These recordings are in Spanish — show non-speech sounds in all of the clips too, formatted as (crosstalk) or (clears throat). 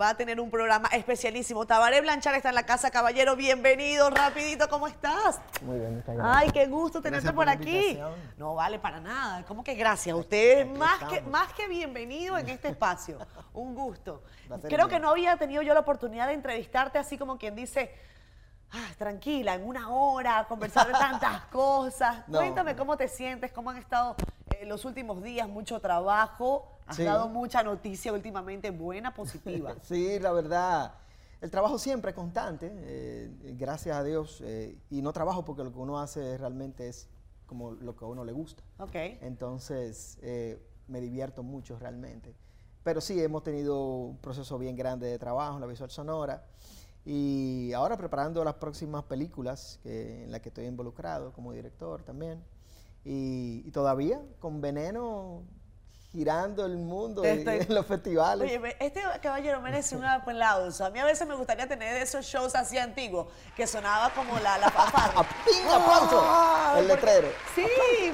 va a tener un programa especialísimo. Tabaré Blanchard está en la casa, caballero. Bienvenido, rapidito, ¿cómo estás? Muy bien, muchas gracias. Ay, qué gusto tenerte por, por aquí. No vale para nada. ¿Cómo que gracias? Usted es más que, más que bienvenido en este espacio. (laughs) Un gusto. Creo que no había tenido yo la oportunidad de entrevistarte así como quien dice, ah, tranquila, en una hora, conversar de (laughs) tantas cosas. No. Cuéntame cómo te sientes, cómo han estado eh, los últimos días, mucho trabajo. Has Sí. dado mucha noticia últimamente, buena, positiva. (laughs) Sí, la verdad, el trabajo siempre es constante, eh, gracias a Dios, eh, y no trabajo porque lo que uno hace realmente es como lo que a uno le gusta. ok. Entonces, eh, me divierto mucho realmente. Pero sí, hemos tenido un proceso bien grande de trabajo en la visual sonora. Y ahora preparando las próximas películas que- en las que estoy involucrado como director también. Y, y todavía con Veneno girando el mundo estoy- en los festivales. Oye, este caballero merece un aplauso. A mí a veces me gustaría tener esos shows así antiguos que sonaba como la, la (laughs) fanfarria. ¡A ping, aplauso! ¡Ah! El letrero. Sí,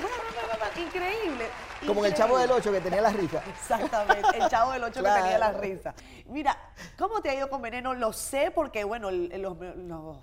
bueno, increíble. Como en el Chavo del. 8 que tenía la risa. Exactamente, el chavo del 8 que tenía la Claro. risa. Mira, ¿cómo te ha ido con Veneno? Lo sé porque, bueno, los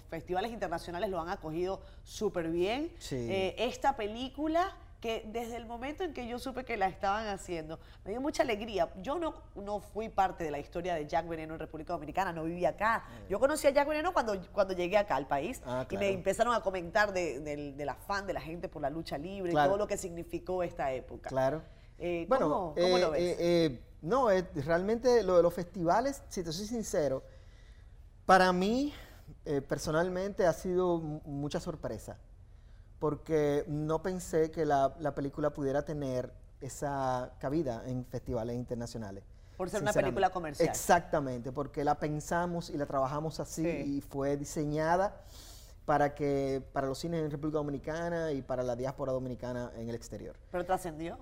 festivales internacionales lo han acogido súper bien. Sí. Eh, esta película que desde el momento en que yo supe que la estaban haciendo, me dio mucha alegría. Yo no, no fui parte de la historia de Jack Veneno en República Dominicana, no vivía acá. Yo conocí a Jack Veneno cuando, cuando llegué acá al país Ah, y me claro. empezaron a comentar de- del, del afán de la gente por la lucha libre y Claro. todo lo que significó esta época. Claro. Eh, bueno, ¿cómo- cómo eh, lo ves? eh, eh, no, realmente lo de los festivales, si te soy sincero, para mí eh, personalmente ha sido mu- mucha sorpresa, porque no pensé que la, la película pudiera tener esa cabida en festivales internacionales. Por ser una película comercial. Exactamente, porque la pensamos y la trabajamos así Sí. y fue diseñada para que para los cines en República Dominicana y para la diáspora dominicana en el exterior. Pero trascendió.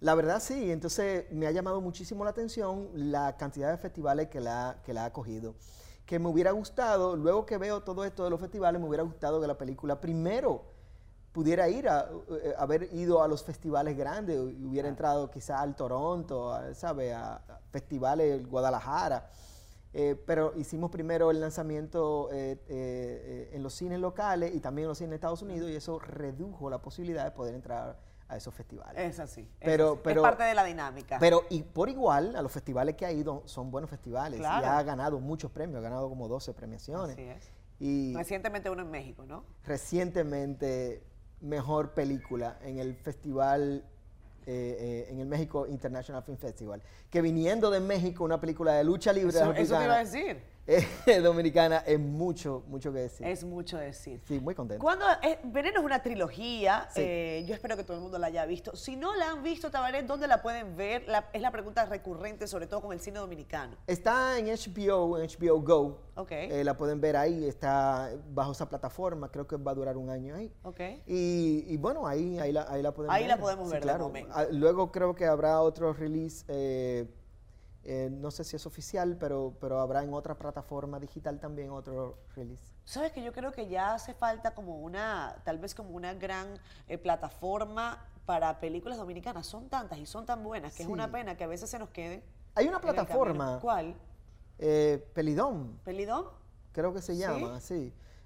La verdad sí, entonces me ha llamado muchísimo la atención la cantidad de festivales que la, que la ha cogido. Que me hubiera gustado, luego que veo todo esto de los festivales, me hubiera gustado que la película primero pudiera ir a, eh, haber ido a los festivales grandes, hubiera entrado quizá al Toronto, a, ¿sabe? A, a festivales Guadalajara. Eh, pero hicimos primero el lanzamiento eh, eh, eh, en los cines locales y también en los cines de Estados Unidos y eso redujo la posibilidad de poder entrar a esos festivales. Es así. es Pero- así. pero- es parte de la dinámica. Pero y por igual, a los festivales que ha ido son buenos festivales Claro. y ha ganado muchos premios, ha ganado como 12 premiaciones. Así es. Y Recientemente uno en México, ¿no? recientemente, mejor película en el festival, eh, eh, en el México International Film Festival. Que viniendo de México, una película de lucha libre Eso, eso te iba a decir. Eh, (laughs) dominicana, es mucho, mucho que decir. Es mucho decir. sí, muy contento. Cuando eh, Veneno es una trilogía, Sí. eh, yo espero que todo el mundo la haya visto. Si no la han visto, Tabaret, ¿dónde la pueden ver? La- es la pregunta recurrente, sobre todo con el cine dominicano. Está en HBO, en HBO Go. Ok. La pueden ver ahí, está bajo esa plataforma, creo que va a durar un año ahí. Ok. Y, y bueno, ahí, ahí, la, ahí la podemos Ahí ver. la podemos ver de claro. momento. Ah, Luego creo que habrá otro release, eh, no sé si es oficial, pero, pero habrá en otra plataforma digital también otro release. Sabes que yo creo que ya hace falta como una, tal vez como una gran eh, plataforma para películas dominicanas. Son tantas y son tan buenas que es Sí. una pena que a veces se nos queden. Hay una plataforma, ¿Cuál? eh, Pelidom, ¿Pelidón? creo que se ¿Sí? llama.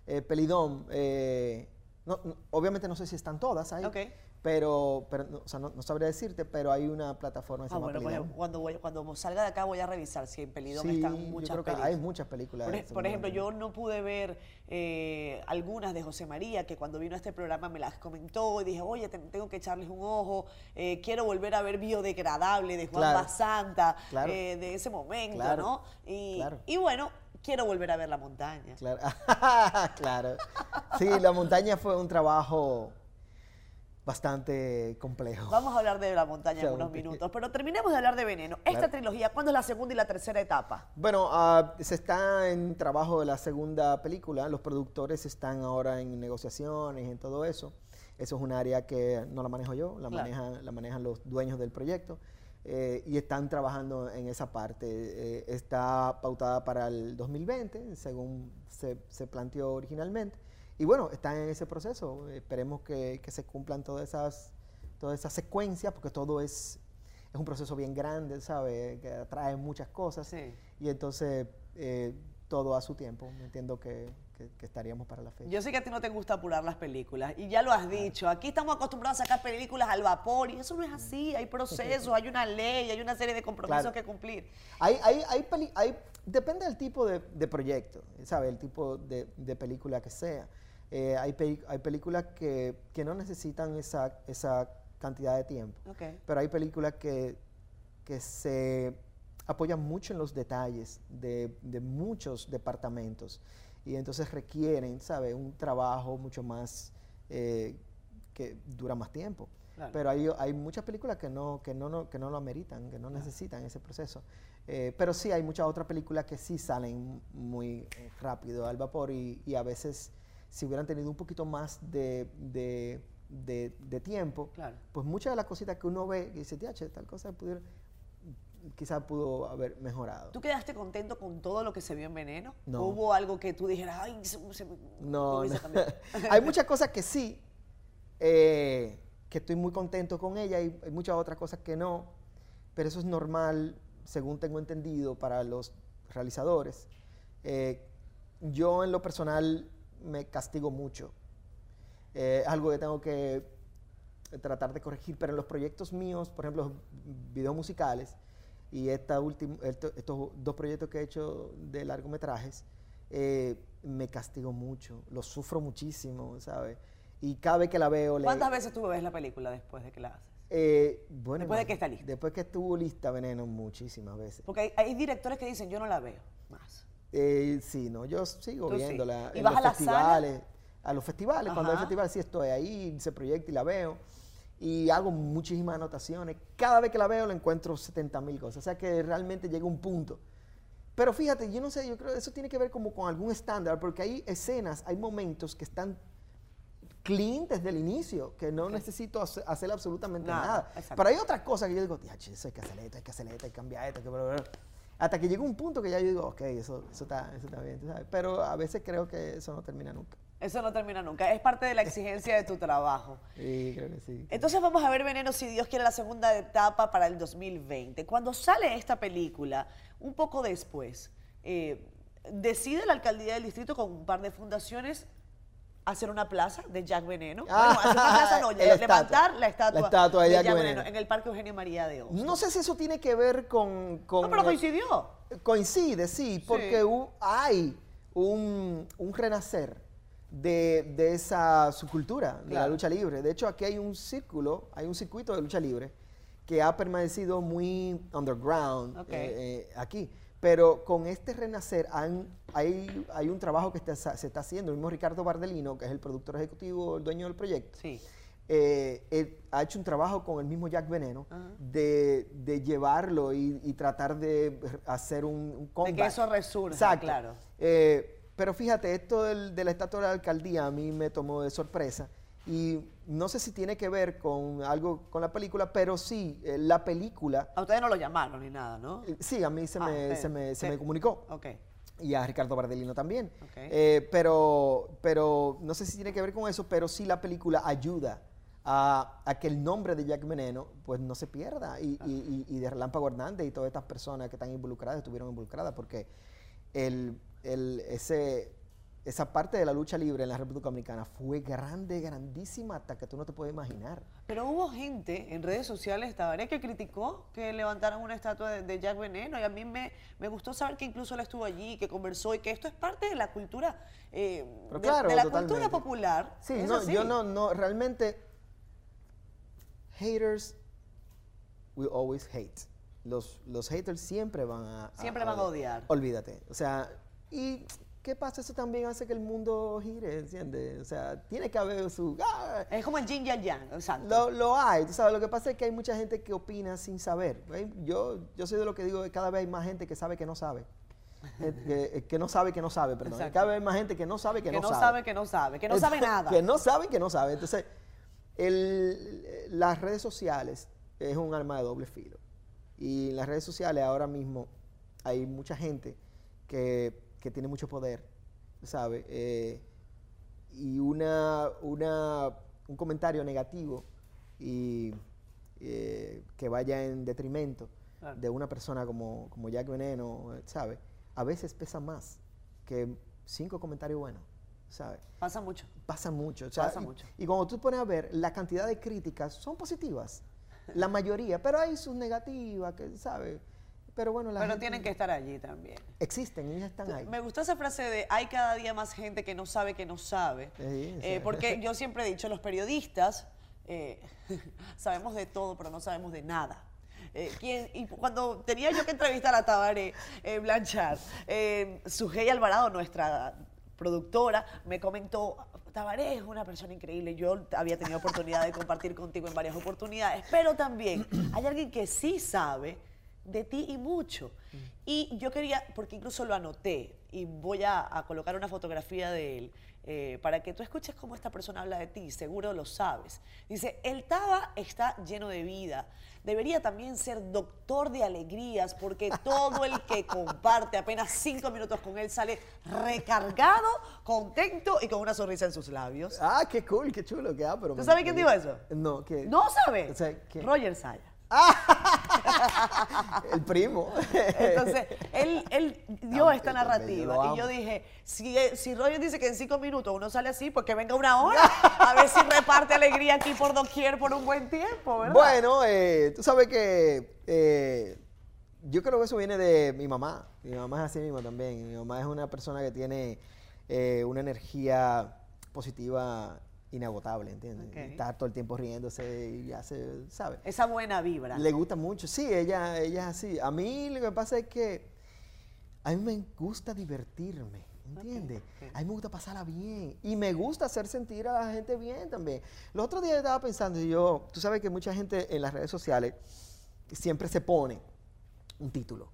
Eh, Pelidom, eh, no- no- obviamente no sé si están todas ahí, Ok. Pero, pero no, o sea, no, no sabría decirte, pero hay una plataforma que se Ah, llama bueno, pues, Pelidom. cuando, voy- cuando salga de acá voy a revisar si en Pelidón Sí, están yo muchas creo que películas. hay muchas películas. Por, por ejemplo, yo no pude ver eh, algunas de José María, que cuando vino a este programa me las comentó y dije, oye, te- tengo que echarles un ojo, eh, quiero volver a ver Biodegradable de Juan Claro. Basanta, Claro. eh, de ese momento, Claro. ¿no? Y, bueno, quiero volver a ver La Montaña. Claro. (laughs) claro. Sí, la montaña fue un trabajo bastante complejo. Vamos a hablar de La Montaña en unos minutos, pero terminemos de hablar de Veneno. Esta Claro. trilogía, ¿cuándo es la segunda y la tercera etapa? Bueno, ah, se está en trabajo de la segunda película. Los productores están ahora en negociaciones, en todo eso. Eso es un área que no la manejo yo, la, Claro. manejan, la manejan los dueños del proyecto. eh, y están trabajando en esa parte. Eh, está pautada para el 2020, según se, se planteó originalmente. Y bueno, están en ese proceso. Esperemos que, que se cumplan todas esas, todas esas secuencias, porque todo es, es un proceso bien grande, ¿sabes? Que atrae muchas cosas. Sí. Y entonces eh, todo a su tiempo. Entiendo que, que- que estaríamos para la fecha. Yo sé que a ti no te gusta apurar las películas y ya lo has dicho. Aquí estamos acostumbrados a sacar películas al vapor y eso no es así. Hay procesos, hay una ley, hay una serie de compromisos Claro. que cumplir. Hay, hay, hay, peli- hay- depende del tipo de, de proyecto, ¿sabes? El tipo de, de película que sea. Eh, hay, hay películas que, que no necesitan esa, esa cantidad de tiempo. Pero hay películas que, que se apoyan mucho en los detalles de, de muchos departamentos y entonces requieren, ¿sabe? Un trabajo mucho más eh, que dura más tiempo. Claro. Pero hay, hay muchas películas que no, que, no, no- que no lo ameritan, que no necesitan ese proceso. Eh, pero sí hay muchas otras películas que sí salen muy eh, rápido al vapor y, y a veces si hubieran tenido un poquito más de, de- de- de tiempo, Claro. pues muchas de las cositas que uno ve y dice, "Tiache, tal cosa pudiera, quizás pudo haber mejorado. ¿Tú quedaste contento con todo lo que se vio en Veneno? No. ¿O hubo algo que tú dijeras, ay, se, se No, no. cambiado"? (laughs) hay muchas cosas que sí, eh, que estoy muy contento con ella y hay muchas otras cosas que no, pero eso es normal, según tengo entendido, para los realizadores. Eh, yo en lo personal me castigo mucho. Eh, algo que tengo que tratar de corregir, pero en los proyectos míos, por ejemplo, videos musicales y esta última, estos dos proyectos que he hecho de largometrajes, eh, me castigo mucho, lo sufro muchísimo, ¿sabes? Y cada vez que la veo... le- ¿Cuántas veces tú ves la película después de que la haces? eh, bueno, Después de que está lista. Después que estuvo lista Veneno, muchísimas veces. Porque hay, hay directores que dicen, yo no la veo más. Eh, sí, no, yo sigo Tú sí. viéndola ¿Y en vas los a la sala? festivales. A los festivales, cuando hay festivales sí estoy ahí, se proyecta y la veo. Y hago muchísimas anotaciones. Cada vez que la veo le encuentro 70 mil cosas. O sea que realmente llega un punto. Pero fíjate, yo no sé, yo creo que eso tiene que ver como con algún estándar, porque hay escenas, hay momentos que están clean desde el inicio, que no necesito hacer, hacer absolutamente Nada, nada. Pero hay otras cosas que yo digo, "Tía, eso hay que hacer esto, hay que hacer esto, hay que cambiar esto, hay que bla, bla, bla". Hasta que llega un punto que ya yo digo, ok, eso, eso, está, eso está bien, tú sabes. Pero a veces creo que eso no termina nunca. Eso no termina nunca. Es parte de la exigencia de tu trabajo. (laughs) Y creo que sí. Entonces vamos a ver Veneno, si Dios quiere, la segunda etapa para el 2020. Cuando sale esta película, un poco después, eh, decide la alcaldía del distrito con un par de fundaciones hacer una plaza de Jack Veneno. Ah, bueno, hacer una plaza no, la levantar estatua. la estatua, La estatua de Jack Veneno. Veneno. en el Parque Eugenio María de Hostos. No sé si eso tiene que ver con... con No, pero eh, coincidió. Coincide, sí, porque Sí. hay un, un renacer de, de esa subcultura de la lucha libre. De hecho, aquí hay un círculo, hay un circuito de lucha libre que ha permanecido muy underground eh, eh, aquí. Pero con este renacer han- hay, hay un trabajo que está- se está haciendo. El mismo Ricardo Bardelino, que es el productor ejecutivo, el dueño del proyecto, Sí. eh, él ha hecho un trabajo con el mismo Jack Veneno de, de llevarlo y, y tratar de hacer un, un De que eso resurja, Exacto. claro. Eh, pero fíjate, esto del- de la estatua de la alcaldía a mí me tomó de sorpresa y no sé si tiene que ver con algo con la película, pero sí, eh, la película, A ustedes no lo llamaron ni nada, ¿no? eh, sí, a mí se, Ah, me, se, me, se me comunicó Ok. y a Ricardo Bardelino también. Ok. Eh, pero, pero no sé si tiene que ver con eso, pero sí la película ayuda a, a que el nombre de Jack Veneno pues no se pierda y, y- y- y de Relámpago Hernández y todas estas personas que están involucradas estuvieron involucradas porque el, el- ese, esa parte de la lucha libre en la República Dominicana fue grande, grandísima hasta que tú no te puedes imaginar. Pero hubo gente en redes sociales, Tabaré, que criticó que levantaran una estatua de, de Jack Veneno y a mí me, me gustó saber que incluso él estuvo allí, que conversó y que esto es parte de la cultura, eh, Pero claro, de la totalmente. cultura popular. Sí, no, así. yo no, no, realmente, haters will always hate. Los, los haters siempre van a... Siempre van a odiar. Olvídate. O sea, ¿y qué pasa? Eso también hace que el mundo gire, ¿entiendes? O sea, tiene que haber su... ¡ah! Es como el yin y el yang, exacto. Lo, lo hay, tú sabes, lo que pasa es que hay mucha gente que opina sin saber. ¿ve? Yo, yo soy de lo que digo que cada vez hay más gente que sabe que no sabe. Eh, que, eh, que no sabe que no sabe, perdón. Exacto. Cada vez hay más gente que no sabe que, que no, no sabe. sabe que no sabe, que no sabe Entonces, nada. (laughs) Que no sabe que no sabe. Entonces, el- las redes sociales es un arma de doble filo. Y en las redes sociales ahora mismo hay mucha gente que, que tiene mucho poder, ¿sabe? Eh, y una, una, un comentario negativo y, eh, que vaya en detrimento de una persona como, como Jack Veneno, ¿sabes? A veces pesa más que cinco comentarios buenos, ¿sabes? Pasa mucho. Pasa mucho. sea, Pasa y- mucho. Y, cuando tú pones a ver, la cantidad de críticas son positivas, la mayoría, pero hay sus negativas, que, ¿sabes? Pero bueno, la Pero gente- tienen que estar allí también. Existen, ellas están ahí. Me gustó esa frase de hay cada día más gente que no sabe que no sabe. Sí, Eh, porque yo siempre he dicho, los periodistas eh, (laughs) sabemos de todo, pero no sabemos de nada. Eh, ¿quién- y cuando tenía yo que entrevistar a Tabaré eh, Blanchard, Sujei Alvarado, nuestra productora, me comentó, Tabaré es una persona increíble, yo había tenido oportunidad de compartir contigo en varias oportunidades, pero también hay alguien que sí sabe de ti y mucho. Y yo quería, porque incluso lo anoté, y voy a, a colocar una fotografía de él, eh, para que tú escuches cómo esta persona habla de ti, seguro lo sabes. Dice, el Taba está lleno de vida. Debería también ser doctor de alegrías, porque todo el que (laughs) comparte apenas cinco minutos con él sale recargado, contento y con una sonrisa en sus labios. Ah, qué cool, qué chulo, qué ah, pero ¿Tú sabes quién dijo eso? No, que ¿No sabes? O sea, ¿quién? Roger Saya. El primo. Entonces, él, él dio esta narrativa. Y yo dije, si, eh, si Roger dice que en cinco minutos uno sale así, pues que venga una hora. (laughs) A ver si reparte alegría aquí por doquier por un buen tiempo, ¿verdad? Bueno, eh, tú sabes que eh, yo creo que eso viene de mi mamá. Mi mamá es así mismo también. Mi mamá es una persona que tiene eh, una energía positiva inagotable, ¿entiendes? Ok. Está todo el tiempo riéndose y hace, ¿sabes? Esa buena vibra. Le gusta mucho. Sí, ella, ella es así. A mí lo que pasa es que a mí me gusta divertirme, ¿entiendes? A mí me gusta pasarla bien. Y me gusta hacer sentir a la gente bien también. Los otros días estaba pensando, y yo, tú sabes que mucha gente en las redes sociales siempre se pone un título.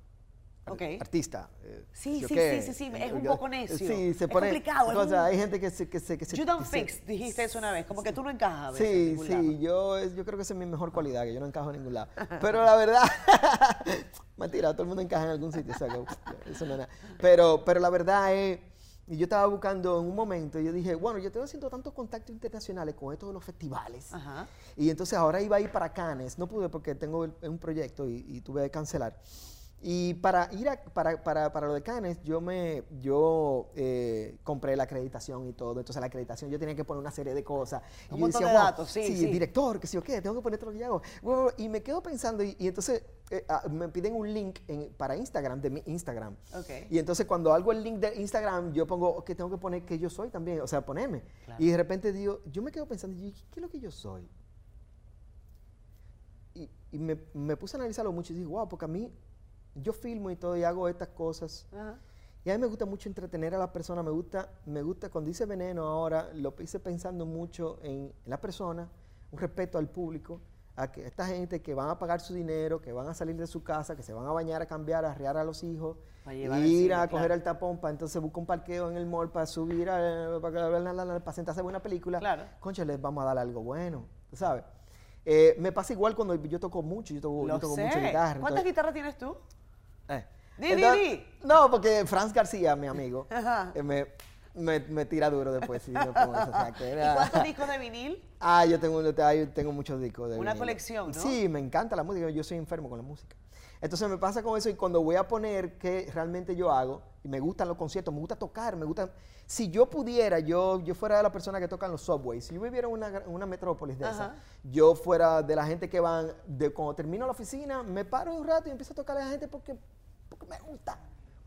Ar- Ok. Artista. eh, Sí, ¿sí qué? sí, sí, sí, es un Yo- poco necio. Sí, se Es pone. complicado, es cosas. un- Hay gente que se. Que se, que se You don't que se- fix, dijiste eso una vez, como que tú no encajas a veces Sí, sí, lado. yo, es- yo creo que esa es mi mejor cualidad, que yo no encajo en ningún lado. (laughs) Pero la verdad, (laughs) mentira, todo el mundo encaja en algún sitio, o sea, que (laughs) eso no es nada. Pero, pero la verdad es, y yo estaba buscando en un momento, y yo dije, bueno, yo estoy haciendo tantos contactos internacionales con esto de los festivales. Ajá. Y entonces ahora iba a ir para Cannes, no pude porque tengo el- un proyecto y, y tuve que cancelar. Y para ir a, para, para, para lo de Cannes, yo me yo eh, compré la acreditación y todo. Entonces la acreditación yo tenía que poner una serie de cosas. Y yo decía, de "Wow, datos, sí, sí. director, que sí o qué, tengo que poner todo lo que hago. Y me quedo pensando, y, y entonces eh, ah, me piden un link en- para Instagram, de mi Instagram. Ok. Y entonces cuando hago el link de Instagram, yo pongo que tengo que poner que yo soy también, o sea, ponerme. Claro. Y de repente digo, yo me quedo pensando, y yo, ¿qué es lo que yo soy? Y, y me, me puse a analizarlo mucho y dije, wow, porque a mí, yo filmo y todo y hago estas cosas. Ajá. Y a mí me gusta mucho entretener a las personas, me gusta, me gusta, cuando dice veneno ahora, lo hice pensando mucho en la persona, un respeto al público, a que esta gente que van a pagar su dinero, que van a salir de su casa, que se van a bañar, a cambiar, a arrear a los hijos, A ir cine, a coger claro. el tapón para entonces buscar un parqueo en el mall para subir, a, para, para sentarse a ver una película. Claro. Concha, les vamos a dar algo bueno, ¿tú ¿sabes? Eh, me pasa igual cuando yo toco mucho, yo toco, yo toco mucho guitarra. ¿Cuántas entonces- guitarras tienes tú? Eh. Di, di, Entonces- di. No, porque Franz García, mi amigo, (laughs) Ajá. eh, me, me, me tira duro después si yo pongo eso. o sea, que ¿Y cuántos (laughs) discos de vinil? Ah, yo tengo, tengo muchos discos. De Una vinilo. colección, ¿no? Sí, me encanta la música, yo soy enfermo con la música. Entonces me pasa con eso y cuando voy a poner que realmente yo hago, y me gustan los conciertos, me gusta tocar, me gusta... Si yo pudiera, yo, yo fuera de la persona que tocan los subways, si yo viviera en una, una metrópolis de esa, Ajá. yo fuera de la gente que van, de cuando termino la oficina, me paro un rato y empiezo a tocar a la gente porque, porque me gusta.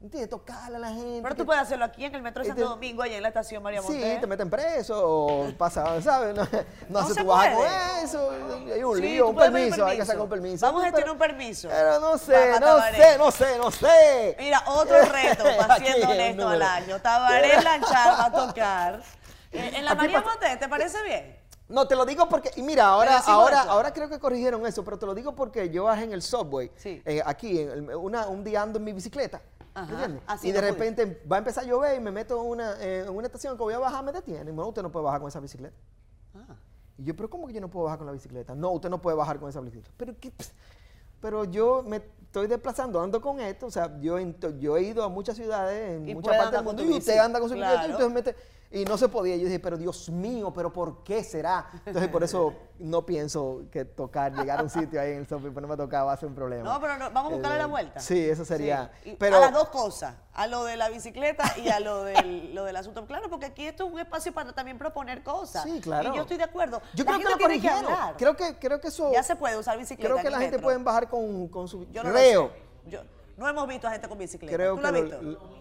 ¿Entiendes? Tocarle a la gente. Pero tú puedes hacerlo aquí en el Metro de Este- Santo Domingo, allá en la estación María Sí, Montes. te meten preso o pasa, ¿sabes? No, no, se tu baja con eso, hay un Sí, lío, un permiso, hay que sacar un permiso. Vamos a gestionar un permiso. Pero no sé, no Tabaré. sé, no sé, no sé. Mira, otro (laughs) reto, para siendo honesto al año. Tabaré Lanchar va a tocar. (laughs) eh, en la Aquí María Montes, ¿te parece bien? No, te lo digo porque, y mira, ahora, ahora, eso. ahora creo que corrigieron eso, pero te lo digo porque yo bajé en el subway, Sí. eh, aquí, en el- una, un día ando en mi bicicleta, Ajá, ¿entiendes? así y de repente va a empezar a llover y me meto en una, eh, en una estación que voy a bajar, me detienen. y me, No, usted no puede bajar con esa bicicleta. Ah. Y yo, pero ¿cómo que yo no puedo bajar con la bicicleta? No, usted no puede bajar con esa bicicleta. Pero, ¿qué? Pero yo me estoy desplazando, ando con esto. O sea, yo, yo he ido a muchas ciudades, en Y muchas partes del mundo, y usted anda con su bicicleta y claro. entonces mete... Y no se podía. Yo dije, pero Dios mío, pero ¿por qué será? Entonces, por eso no pienso que tocar, llegar a un sitio ahí en el software, pero no me tocaba, hacer un problema. No, pero no, vamos a buscarle Eh, la vuelta. Sí, eso sería. Sí. Pero, a las dos cosas, a lo de la bicicleta y a lo del, (laughs) lo del asunto. Claro, porque aquí esto es un espacio para también proponer cosas. Sí, claro. Y yo estoy de acuerdo. Yo La creo que lo tiene corrigieron. hablar. creo, que, creo que eso. Ya se puede usar bicicleta. Creo que la gente puede bajar con, con su. Yo no creo. Yo- no hemos visto a gente con bicicleta. Creo ¿Tú que has lo-?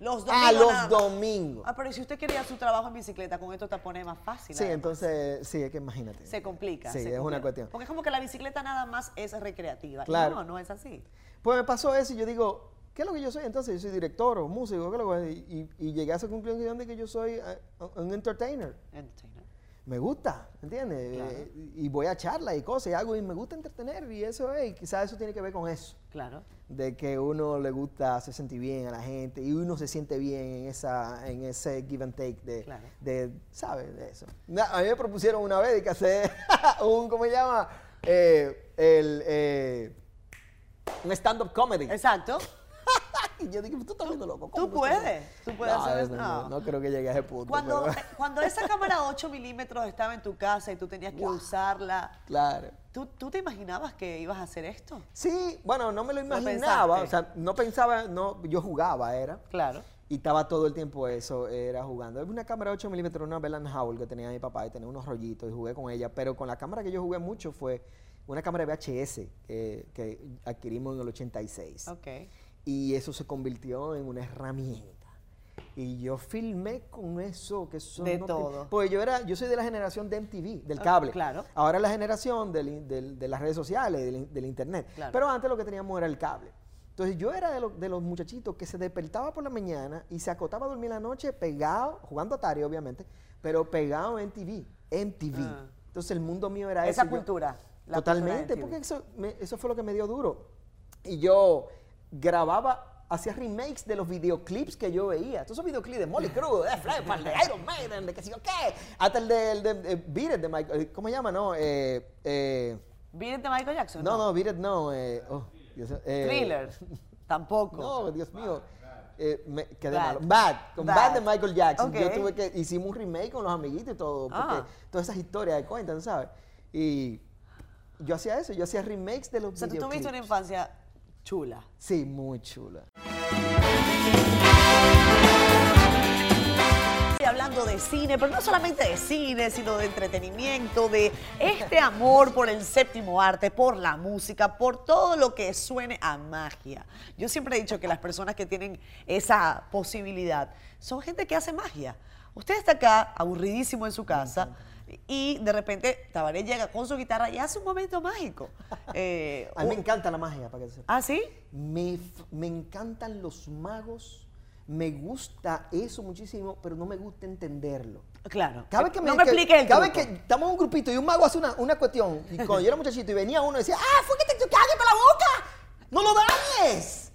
Los domingos. Ah, nada los más. domingos. Ah, pero si usted quería su trabajo en bicicleta, con esto te pone más fácil. Sí, además. entonces, sí, es que imagínate. Se complica. Sí, se es una cuestión. Porque es como que la bicicleta nada más es recreativa. Y Claro. No, no es así. Pues me pasó eso y yo digo, ¿qué es lo que yo soy? Entonces, yo soy director o músico, ¿qué es lo que y, y llegué a esa conclusión de que yo soy eh, un entertainer. Entertainer. Me gusta, ¿entiendes? Claro. Eh, y voy a charlas y cosas y hago y me gusta entretener y eso es, y quizás eso tiene que ver con eso. Claro. de que uno le gusta hacer sentir bien a la gente y uno se siente bien en esa en ese give and take de, Claro. de ¿sabes? De eso. A mí me propusieron una vez de que hacer (laughs) un, ¿cómo se llama? Eh, el, eh, un stand-up comedy. Exacto. Y yo dije, tú estás viendo loco. Tú ¿cómo estás puedes, haciendo?" tú puedes No, hacer eso. no, creo que llegue a ese punto. Cuando, pero- eh, cuando esa cámara 8 milímetros estaba en tu casa y tú tenías que usarla, claro. ¿tú, ¿tú te imaginabas que ibas a hacer esto? Sí, bueno, no me lo imaginaba. O sea, no pensaba, no, yo jugaba, era. Claro. Y estaba todo el tiempo eso, era jugando. Es una cámara 8 milímetros, una Bell Howell que tenía mi papá y tenía unos rollitos y jugué con ella. Pero con la cámara que yo jugué mucho fue una cámara de VHS que, que adquirimos en el 86. Ok. Y eso se convirtió en una herramienta. Y yo filmé con eso, que eso De no te- todo. Pues yo era, yo soy de la generación de MTV, del Ah, cable. claro. Ahora es la generación del del- de las redes sociales, del, del internet. Claro. Pero antes lo que teníamos era el cable. Entonces yo era de, lo- de los muchachitos que se despertaba por la mañana y se acotaba a dormir la noche pegado, jugando Atari obviamente, pero pegado en TV, MTV. Ah. Entonces el mundo mío era Esa eso. Yo- cultura. la Totalmente, cultura porque eso, me- eso fue lo que me dio duro. Y yo grababa, hacía remakes de los videoclips que yo veía. Todos esos videoclips de Molly (laughs) Cruz, de Flavor, de Iron Maiden, de qué sé yo qué. Hasta el de, el de, eh, Beat It de Michael, eh, ¿cómo se llama? No, eh, eh, ¿Beat It de Michael Jackson? no, no, Beat It no. Eh, oh, Dios, Thriller. (laughs) Tampoco. No, Dios mío. Eh, me quedé Bad. malo. Bad, con Bad. Bad. de Michael Jackson. Yo tuve que, hicimos un remake con los amiguitos y todo, porque Ah. todas esas historias de cuentan, ¿sabes? Y yo hacía eso, yo hacía remakes de los O sea, tú tuviste una infancia chula. Sí, muy chula. Estoy hablando de cine, pero no solamente de cine, sino de entretenimiento, de este amor por el séptimo arte, por la música, por todo lo que suene a magia. Yo siempre he dicho que las personas que tienen esa posibilidad son gente que hace magia. Usted está acá, aburridísimo en su casa, y de repente Tabaré llega con su guitarra y hace un momento mágico. (laughs) Eh, A mí me encanta la magia, para que sepa. ¿Ah, sí? Me, me encantan los magos, me gusta eso muchísimo, pero no me gusta entenderlo. Claro. Cada vez que no me que- expliques el Cada vez que estamos en un grupito y un mago hace una, una cuestión, y cuando yo era muchachito y venía uno y decía, ¡ah, fue que te cagaste para la boca! ¡No lo dañes!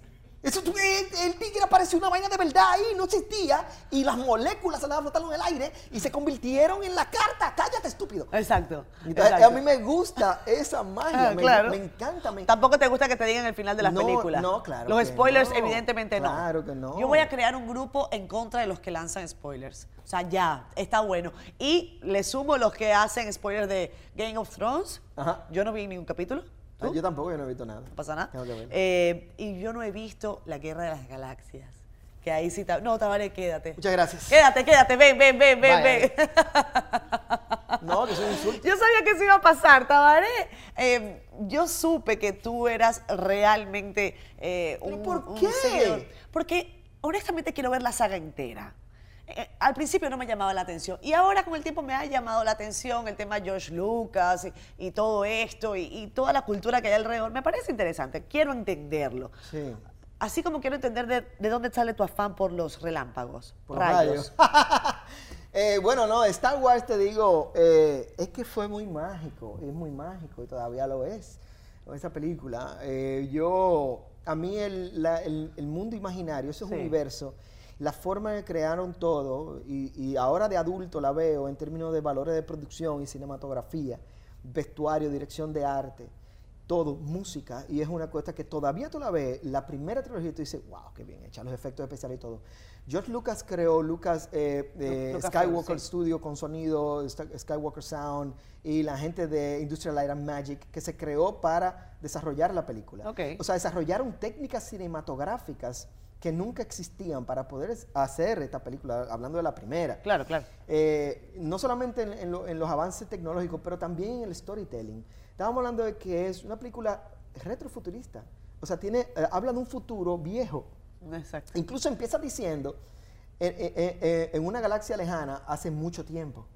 Eso, el, el tigre apareció una vaina de verdad ahí, no existía, y las moléculas se andaban flotando en el aire y se convirtieron en la carta. ¡Cállate, estúpido! Exacto. Entonces, exacto. a mí me gusta esa magia, Ah, me, claro. me encanta. Me, Tampoco te gusta que te digan el final de las No, películas. no, claro Los spoilers, no. evidentemente no. Claro que no. Yo voy a crear un grupo en contra de los que lanzan spoilers. O sea, ya, está bueno. Y le sumo los que hacen spoilers de Game of Thrones. Ajá. Yo no vi ningún capítulo. Ah, ¿Tú? yo tampoco, yo no he visto nada. No pasa nada. Tengo que ver. Eh, y yo no he visto La Guerra de las Galaxias. Que ahí sí. No, Tabaré, quédate. Muchas gracias. Quédate, quédate, ven, ven, ven, ven, ven. (laughs) No, que un insulto. Yo sabía que eso iba a pasar, Tabaré. Eh, yo supe que tú eras realmente eh, ¿Pero un, por un qué? seguidor. Porque honestamente quiero ver la saga entera. Eh, al principio no me llamaba la atención y ahora con el tiempo me ha llamado la atención el tema George Lucas y, y todo esto y, y toda la cultura que hay alrededor. Me parece interesante, quiero entenderlo. Sí. Así como quiero entender de, de dónde sale tu afán por los relámpagos, Por rayos. rayos. (laughs) Eh, bueno, no, Star Wars, te digo, eh, es que fue muy mágico, es muy mágico y todavía lo es, esa película. Eh, yo, a mí el, la- el- el mundo imaginario, ese Sí. universo, la forma en que crearon todo, y, y ahora de adulto la veo en términos de valores de producción y cinematografía, vestuario, dirección de arte, todo música y es una cosa que todavía tú la ves, la primera trilogía tú dices, wow, qué bien hecha, los efectos especiales y todo. George Lucas creó Lucas eh, eh, Lucas Skywalker sí. Studio con sonido, Sk- Skywalker Sound y la gente de Industrial Light and Magic que se creó para desarrollar la película. O sea, desarrollaron técnicas cinematográficas que nunca existían para poder hacer esta película, hablando de la primera. Claro, claro. Eh, no solamente en, en lo- en los avances tecnológicos, pero también en el storytelling. Estábamos hablando de que es una película retrofuturista. O sea, tiene, eh, habla de un futuro viejo. Exacto. Incluso empieza diciendo, eh, eh, eh, eh, en una galaxia lejana, hace mucho tiempo.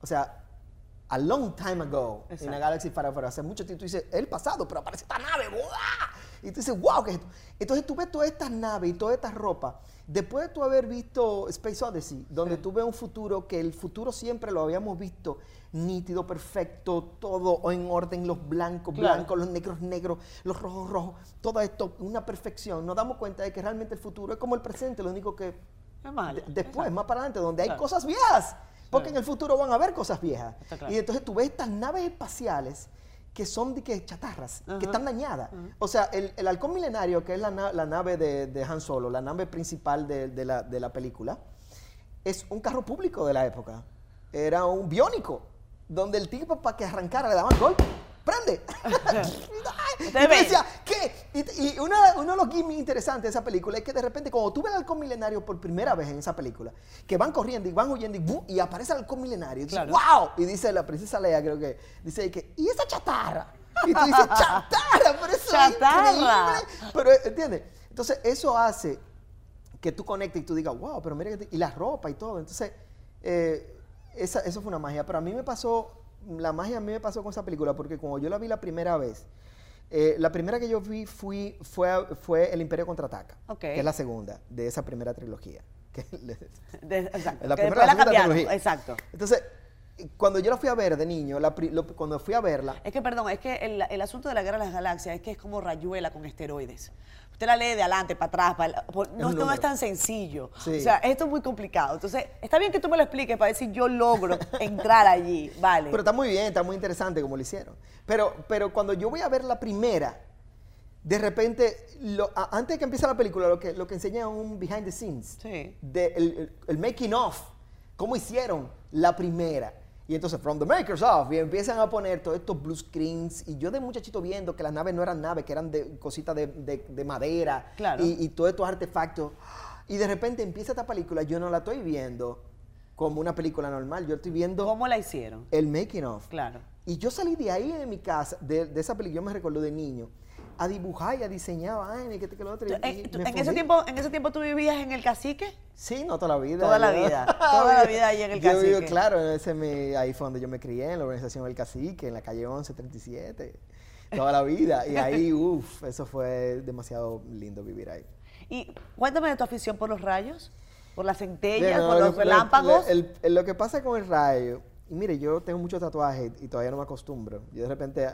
O sea, a long time ago, en Exacto. la galaxia far, far, hace mucho tiempo, tú dices, el pasado, pero aparece esta nave, ¡buah! Y tú dices, wow, ¿qué es esto? Entonces tú ves todas estas naves y toda esta ropa, después de tú haber visto Space Odyssey, donde Sí. tú ves un futuro que el futuro siempre lo habíamos visto nítido, perfecto, todo en orden, los blancos, Claro. blancos, los negros, negros, los rojos, rojos, todo esto, una perfección. Nos damos cuenta de que realmente el futuro es como el presente, lo único que Es malo. de- después, Exacto. más para adelante, donde hay Claro. cosas viejas. Porque en el futuro van a haber cosas viejas. Claro. Y entonces tú ves estas naves espaciales que son de que chatarras, que están dañadas. O sea, el, el halcón milenario, que es la, na- la nave de, de Han Solo, la nave principal de, de la, de la película, es un carro público de la época. Era un biónico, donde el tipo para que arrancara le daban golpe. ¡Prende! (laughs) (laughs) y tú ven. decías, ¿qué? Y, y una- uno de los gimmicks interesantes de esa película es que de repente, cuando tú ves al halcón milenario por primera vez en esa película, que van corriendo y van huyendo y, aparece el halcón milenario, y dices, Claro. ¡wow! Y dice la princesa Leia, creo que, dice que, ¿y esa chatarra? Y tú dices, ¡chatarra! Pero eso Chatarra. es increíble. Pero, ¿entiendes? Entonces, eso hace que tú conectes y tú digas, wow, pero mira que... te-". Y la ropa y todo. Entonces, eh, esa, eso fue una magia. Pero a mí me pasó, la magia a mí me pasó con esa película porque cuando yo la vi la primera vez, eh, la primera que yo vi fui, fue, fue El Imperio Contraataca, Ok. que es la segunda de esa primera trilogía. (laughs) Que le- De- exacto. la que primera la trilogía. Exacto. Entonces, cuando yo la fui a ver de niño, la pri- lo- cuando fui a verla, Es que, perdón, es que el, el asunto de la guerra de las galaxias es que es como rayuela con esteroides. Usted la lee de adelante, para atrás, para, no, esto no es tan sencillo. Sí. O sea, esto es muy complicado. Entonces, está bien que tú me lo expliques para si yo logro (laughs) entrar allí. Vale. Pero está muy bien, está muy interesante como lo hicieron. Pero, pero cuando yo voy a ver la primera, de repente, lo- a- antes de que empiece la película, lo que, lo que enseña es un behind the scenes. Sí. De el, el- el making of. Cómo hicieron la primera. Y entonces, from the makers of, y empiezan a poner todos estos blue screens. Y yo de muchachito viendo que las naves no eran naves, que eran de cositas de, de- de madera. Claro. Y, y todos estos artefactos. Y de repente empieza esta película, yo no la estoy viendo como una película normal. Yo estoy viendo ¿Cómo la hicieron? el making of. Claro. Y yo salí de ahí de mi casa, de, de esa película, yo me recuerdo de niño, a dibujar y a diseñar vainas, y que, este, que lo otro. y- En, tú- en ese tiempo, ¿En ese tiempo tú vivías en el cacique? Sí, no toda la vida. Toda la yo- vida, (laughs) toda la vida ahí en el Yo vivo, Cacique. claro, ese me- ahí fue donde yo me crié, en la organización El Cacique, en la calle 1137, toda la vida. Y ahí, (laughs) uff, eso fue demasiado lindo vivir ahí. Y cuéntame de tu afición por los rayos, por las centellas, por lo los relámpagos. el- el- lo que pasa con el rayo, y mire, yo tengo muchos tatuajes y todavía no me acostumbro. Yo de repente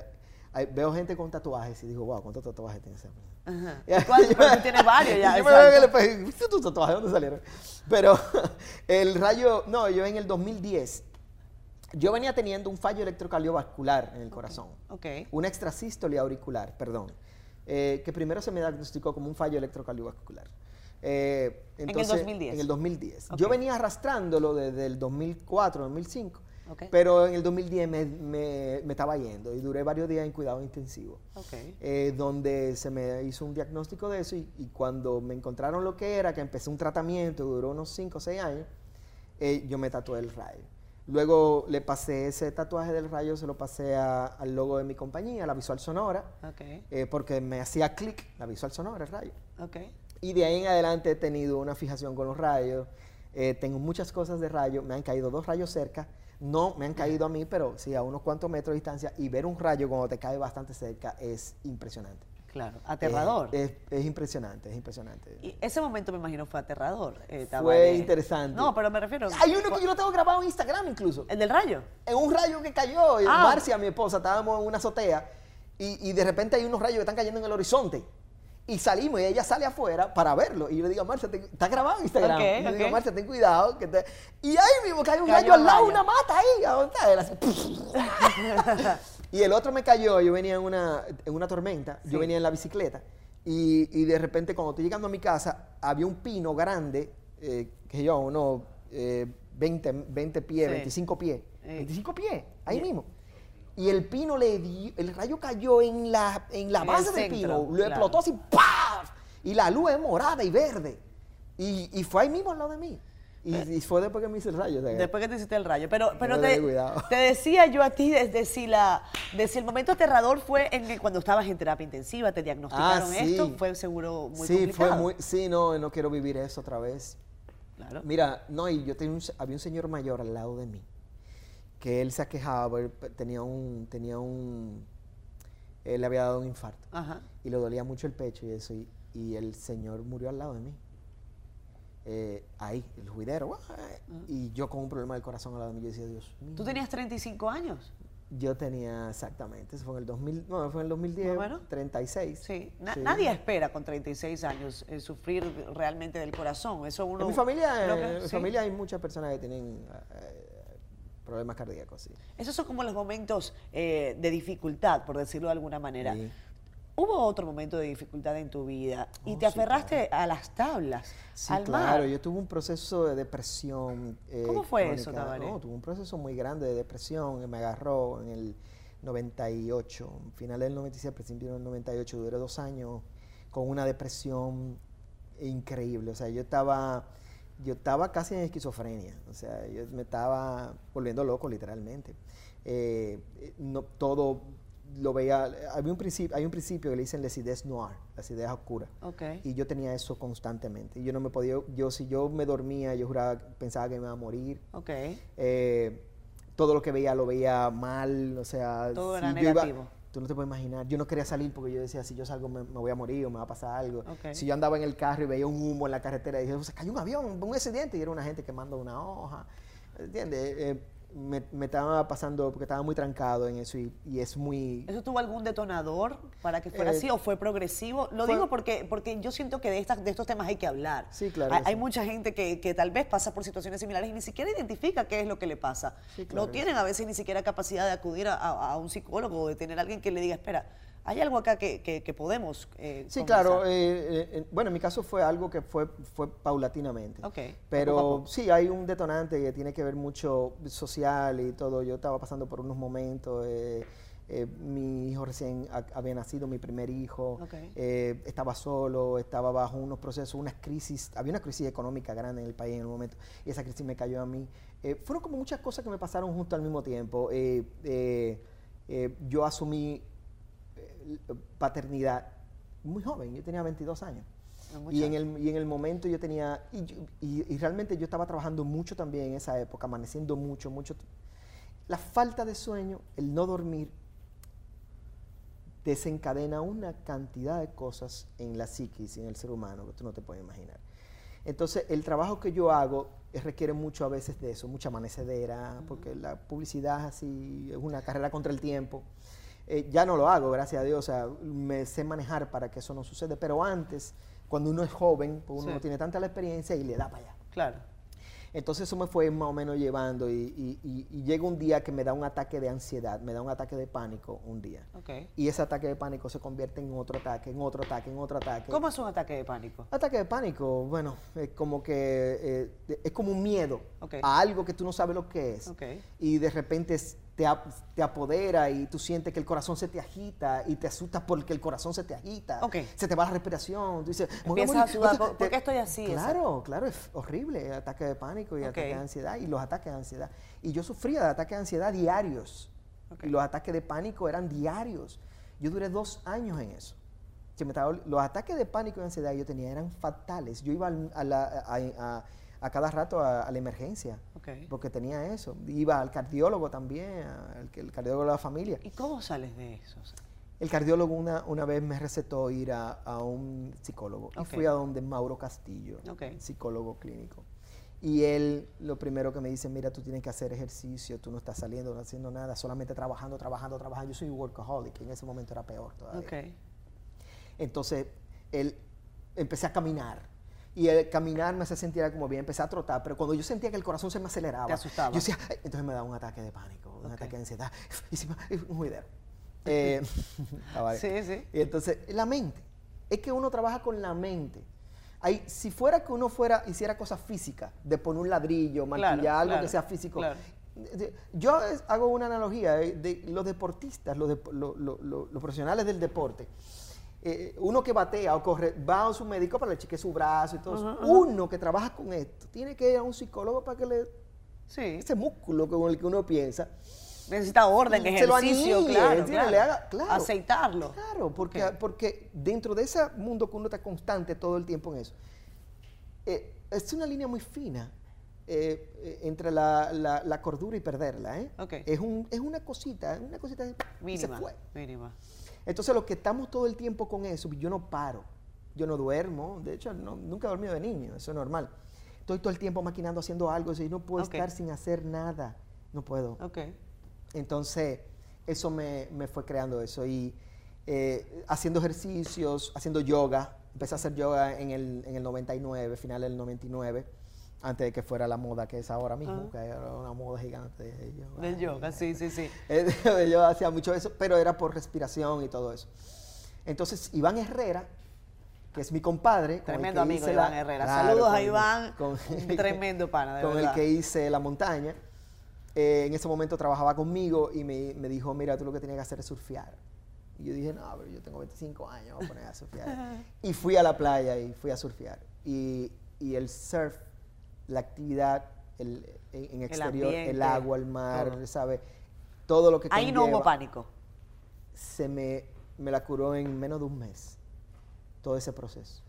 hay- veo gente con tatuajes y digo, wow, ¿cuántos tatuajes tiene esa persona? Ajá. (laughs) Tienes varios ya. (laughs) Yo me veo en el exacto. espejo y digo, ¿viste tus tatuajes? ¿Dónde salieron? Pero (laughs) el rayo, no, yo en el 2010, yo venía teniendo un fallo electrocardiovascular en el corazón. Ok. Una extrasístole auricular, perdón. eh, que primero se me diagnosticó como un fallo electrocardiovascular. Eh, el entonces, 2010. En el 2010. Ok. Yo venía arrastrándolo desde el 2004, 2005. Pero en el 2010 me, me- me estaba yendo y duré varios días en cuidado intensivo eh, donde se me hizo un diagnóstico de eso y, y cuando me encontraron lo que era, que empecé un tratamiento, duró unos 5 o 6 años, eh, yo me tatué el rayo. Luego le pasé ese tatuaje del rayo, se lo pasé a- al logo de mi compañía, la Visual Sonora, Ok. eh, porque me hacía clic la Visual Sonora, el rayo. Y de ahí en adelante he tenido una fijación con los rayos. Eh, tengo muchas cosas de rayo. Me han caído dos rayos cerca. No me han caído a mí, pero sí a unos cuantos metros de distancia. Y ver un rayo cuando te cae bastante cerca es impresionante. Claro. Aterrador. Eh, es, es impresionante, es impresionante. y ese momento me imagino fue aterrador. eh, Fue interesante. No, pero me refiero. Hay uno que yo lo tengo grabado en Instagram incluso. ¿El del rayo? En un rayo que cayó. y Ah. Marcia, mi esposa, estábamos en una azotea. Y, y de repente hay unos rayos que están cayendo en el horizonte. Y salimos y ella sale afuera para verlo. Y yo le digo Marcia, "Ten- está grabado en Instagram. Ok, y yo le digo. Marcia, ten cuidado. Que te... Y ahí mismo cae un rayo al lado, una mata ahí. ¿a dónde está él? Así, (laughs) Y el otro me cayó, yo venía en una, en una tormenta, Sí. yo venía en la bicicleta y, y de repente cuando estoy llegando a mi casa había un pino grande, eh, que yo, unos eh, 20, 20 pies, Sí. 25 pies, Sí. 25 pies, ahí mismo. Y el pino le dio, el rayo cayó en la, en la En base el del centro, pino, lo claro. explotó así, ¡paf! Y la luz es morada y verde. Y, y fue ahí mismo al lado de mí. Y, y fue después que me hice el rayo. o sea, Después que te hiciste el rayo. Pero, pero te, te decía yo a ti desde si, la, de si el momento aterrador fue en que cuando estabas en terapia intensiva, te diagnosticaron Ah, sí. esto, fue seguro muy sí, complicado. fue muy, sí, no, no quiero vivir eso otra vez. Claro. Mira, no, y yo tenía un, había un señor mayor al lado de mí, que él se aquejaba, tenía un, tenía un, él le había dado un infarto Ajá. y le dolía mucho el pecho y eso, y, y el señor murió al lado de mí. Eh, ahí, el juidero, y yo con un problema del corazón al lado de mí, yo decía, Dios mío. ¿Tú tenías 35 años? Yo tenía exactamente, eso fue en el 2000, no, fue en el 2010, Más o menos. 36. Sí. Na- Sí. Nadie espera con 36 años eh, sufrir realmente del corazón. Eso uno... En mi familia, en sí. familia hay muchas personas que tienen eh, problemas cardíacos, sí. Esos son como los momentos eh, de dificultad, por decirlo de alguna manera. Sí. Hubo otro momento de dificultad en tu vida y Oh, te sí, aferraste a las tablas, Sí, al claro, yo tuve un proceso de depresión. eh, ¿Cómo fue eso. Tabaré? No, tuve un proceso muy grande de depresión que me agarró en el 98, final del 96, principio del 98, duré dos años con una depresión increíble. O sea, yo estaba, yo estaba casi en esquizofrenia. O sea, yo me estaba volviendo loco literalmente. Eh, eh, no, todo lo veía, había un principio, hay un principio que le dicen les ideas noir, las ideas oscuras. Y yo tenía eso constantemente. Yo no me podía, yo si yo me dormía, yo juraba, pensaba que me iba a morir. Ok. Eh, todo lo que veía lo veía mal, o sea... Todo si era iba- negativo. Tú no te puedes imaginar. Yo no quería salir porque yo decía, si yo salgo me, me voy a morir o me va a pasar algo. Si yo andaba en el carro y veía un humo en la carretera y dije, se cayó un avión, un accidente, y era una gente quemando una hoja. ¿Entiendes? Eh, me, me estaba pasando porque estaba muy trancado en eso y, y es muy... ¿Eso tuvo algún detonador para que fuera Eh, así o fue progresivo? Lo fue- digo porque, porque yo siento que de, estas, de estos temas hay que hablar. Sí, claro Hay, hay mucha gente que, que tal vez pasa por situaciones similares y ni siquiera identifica qué es lo que le pasa. Sí, claro no tienen a veces ni siquiera capacidad de acudir a, a- a un psicólogo o de tener a alguien que le diga, espera, hay algo acá que, que- que podemos eh, Sí, conversar". claro. eh, eh, bueno, en mi caso fue algo que fue, fue paulatinamente. Ok, poco a Pero poco. sí, hay un detonante que tiene que ver mucho social y todo. Yo estaba pasando por unos momentos. eh, mi hijo recién ha- había nacido, mi primer hijo. Ok. eh, estaba solo, estaba bajo unos procesos, unas crisis. Había una crisis económica grande en el país en el momento y esa crisis me cayó a mí. Eh, fueron como muchas cosas que me pasaron justo al mismo tiempo. Yo asumí paternidad muy joven, yo tenía 22 años. No, Y en, el, y en el momento yo tenía, y, yo- y- y realmente yo estaba trabajando mucho también en esa época, amaneciendo mucho, mucho. La falta de sueño, el no dormir, desencadena una cantidad de cosas en la psiquis y en el ser humano que tú no te puedes imaginar. Entonces, el trabajo que yo hago requiere mucho a veces de eso, mucha amanecedera, porque la publicidad así es una carrera contra el tiempo. Eh, ya no lo hago, gracias a Dios, o sea, me sé manejar para que eso no suceda, pero antes, cuando uno es joven, pues uno Sí. no tiene tanta la experiencia y le da para allá. Claro. Entonces eso me fue más o menos llevando y, y- y- y llega un día que me da un ataque de ansiedad, me da un ataque de pánico un día. Ok. Y ese ataque de pánico se convierte en otro ataque, en otro ataque, en otro ataque. ¿Cómo es un ataque de pánico? Ataque de pánico, bueno, es como que eh, es como un miedo a algo que tú no sabes lo que es. Ok. Y de repente es- te, ap- te apodera y tú sientes que el corazón se te agita y te asustas porque el corazón se te agita. Se te va la respiración. Tú ¿por- por qué estoy así? Claro, claro, es horrible. Ataque de pánico y Ok. ataque de ansiedad y los ataques de ansiedad. Y yo sufría de ataques de ansiedad diarios. Y los ataques de pánico eran diarios. Yo duré dos años en eso. Que me estaba- los ataques de pánico y ansiedad que yo tenía eran fatales. Yo iba a, la- a- a- a cada rato a la emergencia Ok. porque tenía eso. Iba al cardiólogo también, al el cardiólogo de la familia. ¿Y cómo sales de eso? El cardiólogo una, una vez me recetó ir a, a un psicólogo y fui a donde Mauro Castillo, psicólogo clínico. Y él lo primero que me dice, mira, tú tienes que hacer ejercicio, tú no estás saliendo, no haciendo nada, solamente trabajando, trabajando, trabajando. Yo soy workaholic, en ese momento era peor todavía. Entonces, él, empecé a caminar. Y el caminar me hacía sentir como bien, empecé a trotar, pero cuando yo sentía que el corazón se me aceleraba, Te asustaba. yo decía, "Ay", entonces me daba un ataque de pánico, un ataque de ansiedad, (laughs) y si me- un juidero. (laughs) Eh, (laughs) ahí. Sí, sí. Y entonces, la mente, es que uno trabaja con la mente. Hay, si fuera que uno fuera, hiciera cosas físicas, de poner un ladrillo, martillar Claro, algo claro, que sea físico. claro. de- Yo hago una analogía eh, de los deportistas, los, dep- lo- lo- lo- los profesionales del deporte. Eh, uno que batea o corre, va a su médico para le cheque su brazo y todo eso. Uno que trabaja con esto, tiene que ir a un psicólogo para que le... Sí. Ese músculo con el que uno piensa, Necesita orden, Se ejercicio, claro, claro. Le haga- claro. Aceitarlo. Claro, porque, porque dentro de ese mundo que uno está constante todo el tiempo en eso, eh, es una línea muy fina eh, eh, entre la, la- la cordura y perderla. ¿eh? Es, un, es una cosita, una cosita y se Mínima. fue. Mínima. Entonces, los que estamos todo el tiempo con eso, yo no paro, yo no duermo, de hecho, no- nunca he dormido de niño, eso es normal. Estoy todo el tiempo maquinando, haciendo algo, y no puedo estar sin hacer nada, no puedo. Ok. Entonces, eso me, me fue creando eso. Y eh, haciendo ejercicios, haciendo yoga. Empecé a hacer yoga en el, en el 99, final del 99, antes de que fuera la moda que es ahora mismo, que era una moda gigante de yoga. Del yoga, sí, sí, sí. (laughs) Eh, Yo hacía mucho eso, pero era por respiración y todo eso. Entonces, Iván Herrera, que es mi compadre. con el Tremendo que amigo hice Iván la- Herrera. Claro, Saludos a con- Iván, (laughs) con- un tremendo pana, de con verdad. el que hice la montaña. Eh, en ese momento trabajaba conmigo y me, me dijo, mira, tú lo que tienes que hacer es surfear. Y yo dije, no, pero yo tengo 25 años, voy a poner a surfear. (laughs) y fui a la playa y fui a surfear. Y, y el surf, la actividad el, en, exterior, el, agua, el mar, todo. ¿sabe? Todo lo que Ahí no hubo pánico. Se me, me la curó en menos de un mes, todo ese proceso.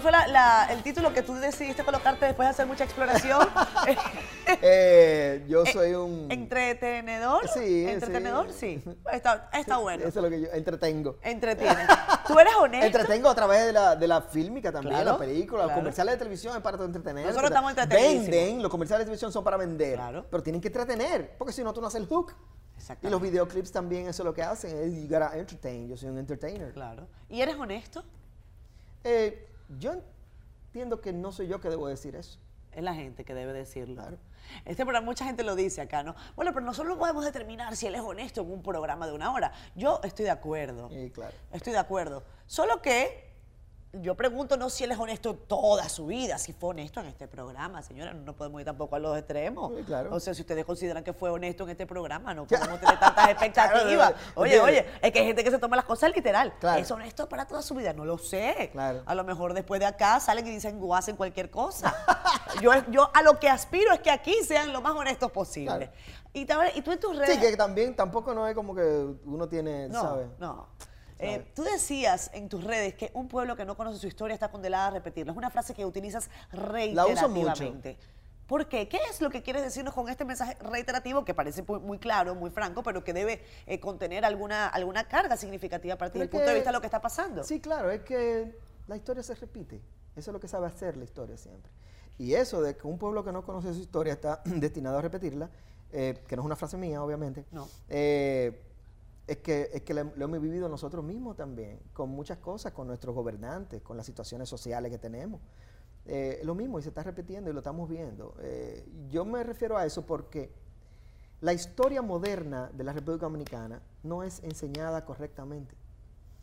¿Cuál fue la- la- el título que tú decidiste colocarte después de hacer mucha exploración? (laughs) Eh, yo Eh, soy un... ¿Entretenedor? Sí, ¿Entretenedor? Sí. Está, está bueno. Eso es lo que yo entretengo. Entretiene. ¿Tú eres honesto? Entretengo a través de la, de la fílmica también, Claro, la película, los comerciales de televisión es para entretener. Nosotros estamos entretenidísimos. Venden, los comerciales de televisión son para vender, Claro. pero tienen que entretener, porque si no tú no haces el hook. Y Exactamente. los videoclips también eso es lo que hacen, es you gotta entertain, yo soy un entertainer. Claro. ¿Y eres honesto? Eh, yo entiendo que no soy yo que debo decir eso. Es la gente que debe decirlo. Claro. Este programa, mucha gente lo dice acá, ¿no? Bueno, pero nosotros no podemos determinar si él es honesto en un programa de una hora. Yo estoy de acuerdo. Sí, claro. Estoy de acuerdo. Solo que yo pregunto no si él es honesto toda su vida, si fue honesto en este programa, señora. No podemos ir tampoco a los extremos. Sí, claro. O sea, si ustedes consideran que fue honesto en este programa, no podemos tener tantas (laughs) (laughs) expectativas. Oye, oye, es que hay gente que se toma las cosas literal. Claro. ¿Es honesto para toda su vida? No lo sé. Claro. A lo mejor después de acá salen y dicen o hacen cualquier cosa. (laughs) yo, yo a lo que aspiro es que aquí sean lo más honestos posible. Y, y tú en tus redes... Sí, que también tampoco no es como que uno tiene, No, ¿sabes? no. Eh, tú decías en tus redes que un pueblo que no conoce su historia está condenado a repetirla. Es una frase que utilizas La uso mucho. reiterativamente. ¿Por qué? ¿Qué es lo que quieres decirnos con este mensaje reiterativo que parece muy, claro, muy franco, pero que debe eh, contener alguna, alguna carga significativa para ti Pero desde el es punto de vista de lo que está pasando? Sí, claro, es que la historia se repite. Eso es lo que sabe hacer la historia siempre. Y eso de que un pueblo que no conoce su historia está (clears throat) destinado a repetirla, eh, que no es una frase mía, obviamente, No. eh, es que, es que lo, lo hemos vivido nosotros mismos también, con muchas cosas, con nuestros gobernantes, con las situaciones sociales que tenemos. Eh, lo mismo y se está repitiendo y lo estamos viendo. Eh, yo me refiero a eso porque la historia moderna de la República Dominicana no es enseñada correctamente.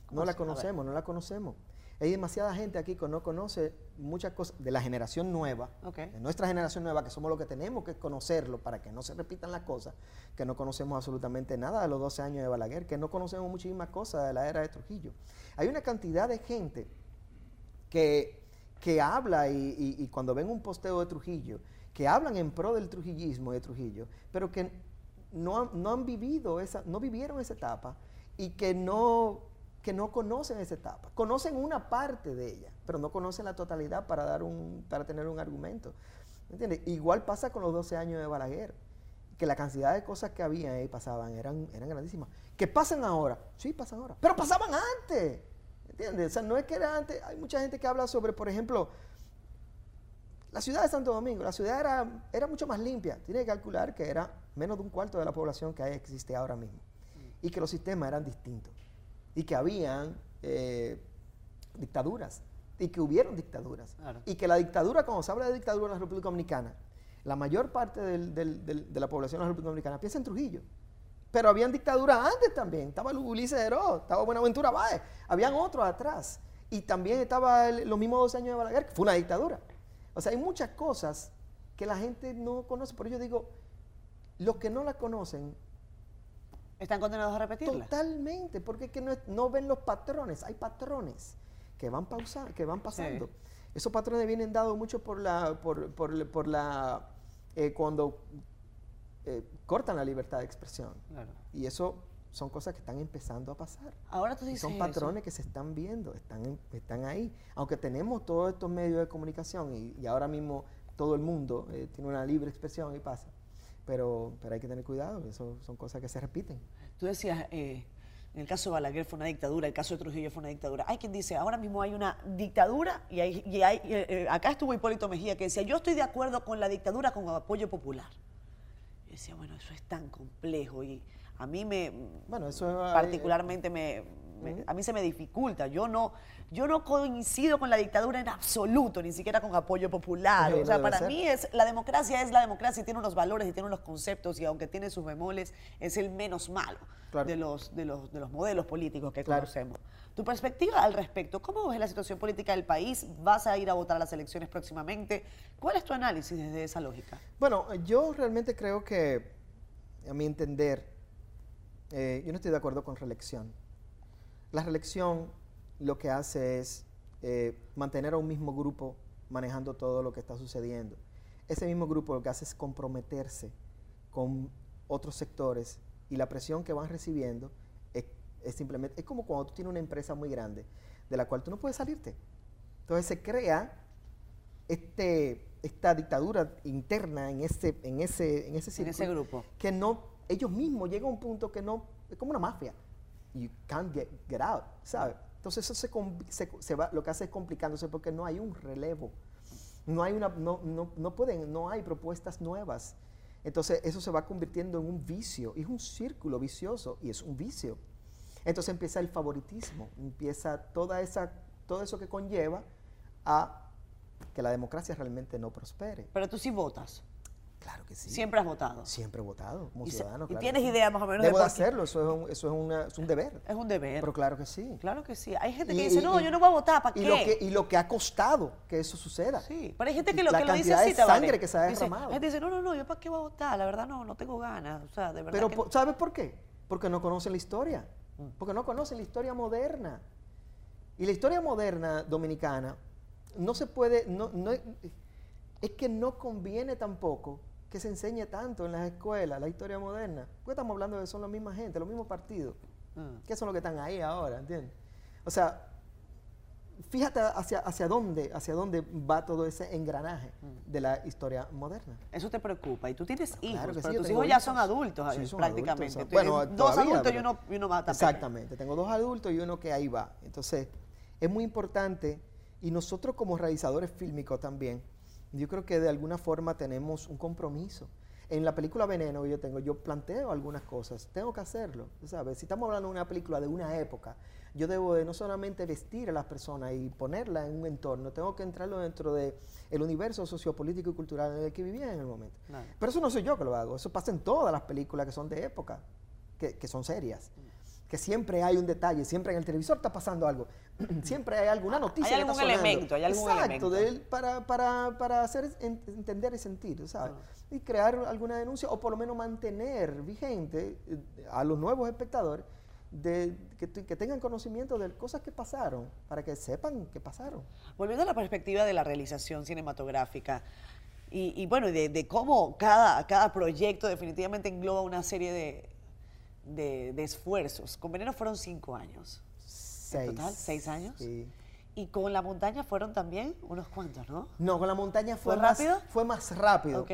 ¿Cómo No la conocemos, no la conocemos. Hay demasiada gente aquí que no conoce muchas cosas de la generación nueva, de nuestra generación nueva, que somos los que tenemos que conocerlo para que no se repitan las cosas, que no conocemos absolutamente nada de los 12 años de Balaguer, que no conocemos muchísimas cosas de la era de Trujillo. Hay una cantidad de gente que, que habla y, y- y cuando ven un posteo de Trujillo, que hablan en pro del trujillismo de Trujillo, pero que no han, no han vivido esa, no vivieron esa etapa y que no, que no conocen esa etapa. Conocen una parte de ella, pero no conocen la totalidad para, dar un, para tener un argumento. ¿Me entiendes? Igual pasa con los 12 años de Balaguer, que la cantidad de cosas que había ahí pasaban eran, eran grandísimas. ¿Que pasan ahora? Sí, pasan ahora, pero pasaban antes. ¿Entiendes? O sea, no es que era antes. Hay mucha gente que habla sobre, por ejemplo, la ciudad de Santo Domingo. La ciudad era, era mucho más limpia. Tiene que calcular que era menos de un cuarto de la población que existe ahora mismo. Y que los sistemas eran distintos. Y que habían eh, dictaduras y que hubieron dictaduras. Claro. Y que la dictadura, cuando se habla de dictadura en la República Dominicana, la mayor parte del- del- del- de la población de la República Dominicana piensa en Trujillo. Pero habían dictaduras antes también. Estaba Ulises Heró, estaba Buenaventura Báez, habían otros atrás. Y también estaba el- los mismos 12 años de Balaguer, que fue una dictadura. O sea, hay muchas cosas que la gente no conoce. Por eso yo digo, los que no la conocen, ¿Están condenados a repetirla? totalmente, porque es que no, ven los patrones. Hay patrones que van, pausa, que van pasando. Sí. Esos patrones vienen dados mucho por la, por, por- por la, eh, cuando eh, cortan la libertad de expresión. Claro. Y eso son cosas que están empezando a pasar. Ahora tú Y dices son eso. patrones que se están viendo, están, están ahí. Aunque tenemos todos estos medios de comunicación y, y ahora mismo todo el mundo eh, tiene una libre expresión y pasa. Pero, pero hay que tener cuidado, eso son cosas que se repiten. Tú decías, eh, en el caso de Balaguer fue una dictadura, el caso de Trujillo fue una dictadura. Hay quien dice, ahora mismo hay una dictadura y, hay, y hay, eh, eh, acá estuvo Hipólito Mejía que decía, yo estoy de acuerdo con la dictadura con apoyo popular. Y decía, bueno, eso es tan complejo y a mí me, Bueno, eso es, eh, particularmente me, me- a mí se me dificulta. Yo no, yo no coincido con la dictadura en absoluto, ni siquiera con apoyo popular. Sí, o sea, para ser. mí es la democracia es la democracia y tiene unos valores y tiene unos conceptos y aunque tiene sus bemoles es el menos malo Claro. de los de los de los modelos políticos que Claro. conocemos. Tu perspectiva al respecto, ¿cómo ves la situación política del país? ¿Vas a ir a votar a las elecciones próximamente? ¿Cuál es tu análisis desde esa lógica? Bueno, yo realmente creo que, a mi entender, eh, yo no estoy de acuerdo con reelección. La reelección lo que hace es eh, mantener a un mismo grupo manejando todo lo que está sucediendo. Ese mismo grupo lo que hace es comprometerse con otros sectores y la presión que van recibiendo es, es simplemente, es como cuando tú tienes una empresa muy grande de la cual tú no puedes salirte. Entonces se crea este, esta dictadura interna en ese, en ese, en ese En ese grupo. que no, ellos mismos llegan a un punto que no, es como una mafia. You can't get, get out, ¿sabes? Entonces eso se, se- se va, lo que hace es complicándose porque no hay un relevo. No hay una, no, no, no pueden, no hay propuestas nuevas. Entonces eso se va convirtiendo en un vicio, es un círculo vicioso, y es un vicio. Entonces empieza el favoritismo, empieza toda esa, todo eso que conlleva a que la democracia realmente no prospere. Pero tú sí votas. Claro que sí. Siempre has votado. Siempre he votado como Y ciudadano. y claro tienes sí. idea más o menos de Debo de hacerlo, eso es un, eso es una- es un deber. Es un deber. Pero claro que sí. Claro que sí. Hay gente que Y- dice, y- no, yo no voy a votar, ¿para qué? Lo que, y lo que ha costado que eso suceda. Sí, pero hay gente que lo, La que lo dice así, Tabaré. sangre que se ha Dice- derramado. La gente dice, no, no, no, yo para qué voy a votar, la verdad no, no tengo ganas. O sea, de verdad Pero que po- no. ¿sabes por qué? Porque no conocen la historia. Porque no conocen la historia moderna. Y la historia moderna dominicana no se puede, no, no, es que no conviene tampoco que se enseñe tanto en las escuelas la historia moderna. Porque estamos hablando de que son la misma gente, los mismos partidos. Mm. que son los que están ahí ahora, ¿entiendes? O sea, fíjate hacia, hacia dónde, hacia dónde va todo ese engranaje Mm. de la historia moderna. Eso te preocupa. Y tú tienes hijos, Claro que sí, pero yo tus hijos ya son adultos Sí, eh, son prácticamente. adultos, son- bueno, dos todavía, adultos y uno, y uno más también. Exactamente, tengo dos adultos y uno que ahí va. Entonces, es muy importante y nosotros como realizadores fílmicos también, yo creo que de alguna forma tenemos un compromiso. En la película Veneno que yo tengo, yo planteo algunas cosas, tengo que hacerlo, ¿sabes? Si estamos hablando de una película de una época, yo debo de no solamente vestir a las personas y ponerla en un entorno, tengo que entrarlo dentro del el universo sociopolítico y cultural en el que vivía en el momento. Pero eso no soy yo que lo hago, eso pasa en todas las películas que son de época, que, que son serias. Que siempre hay un detalle, siempre en el televisor está pasando algo, (clears throat) siempre hay alguna noticia. Hay que está algún elemento, hay algún Exacto, elemento. de él para, para, para hacer en- entender y sentir, ¿sabes? Y crear alguna denuncia o por lo menos mantener vigente eh, a los nuevos espectadores de, que tengan conocimiento de cosas que pasaron, para que sepan que pasaron. Volviendo a la perspectiva de la realización cinematográfica y, y bueno, de, de cómo cada, cada proyecto definitivamente engloba una serie de, de- de esfuerzos. Con Veneno fueron cinco años. Seis. total, seis años? Sí. Y con La Montaña fueron también unos cuantos, ¿no? No, con la montaña fue, ¿Fue más rápido? Fue más rápido. Ok.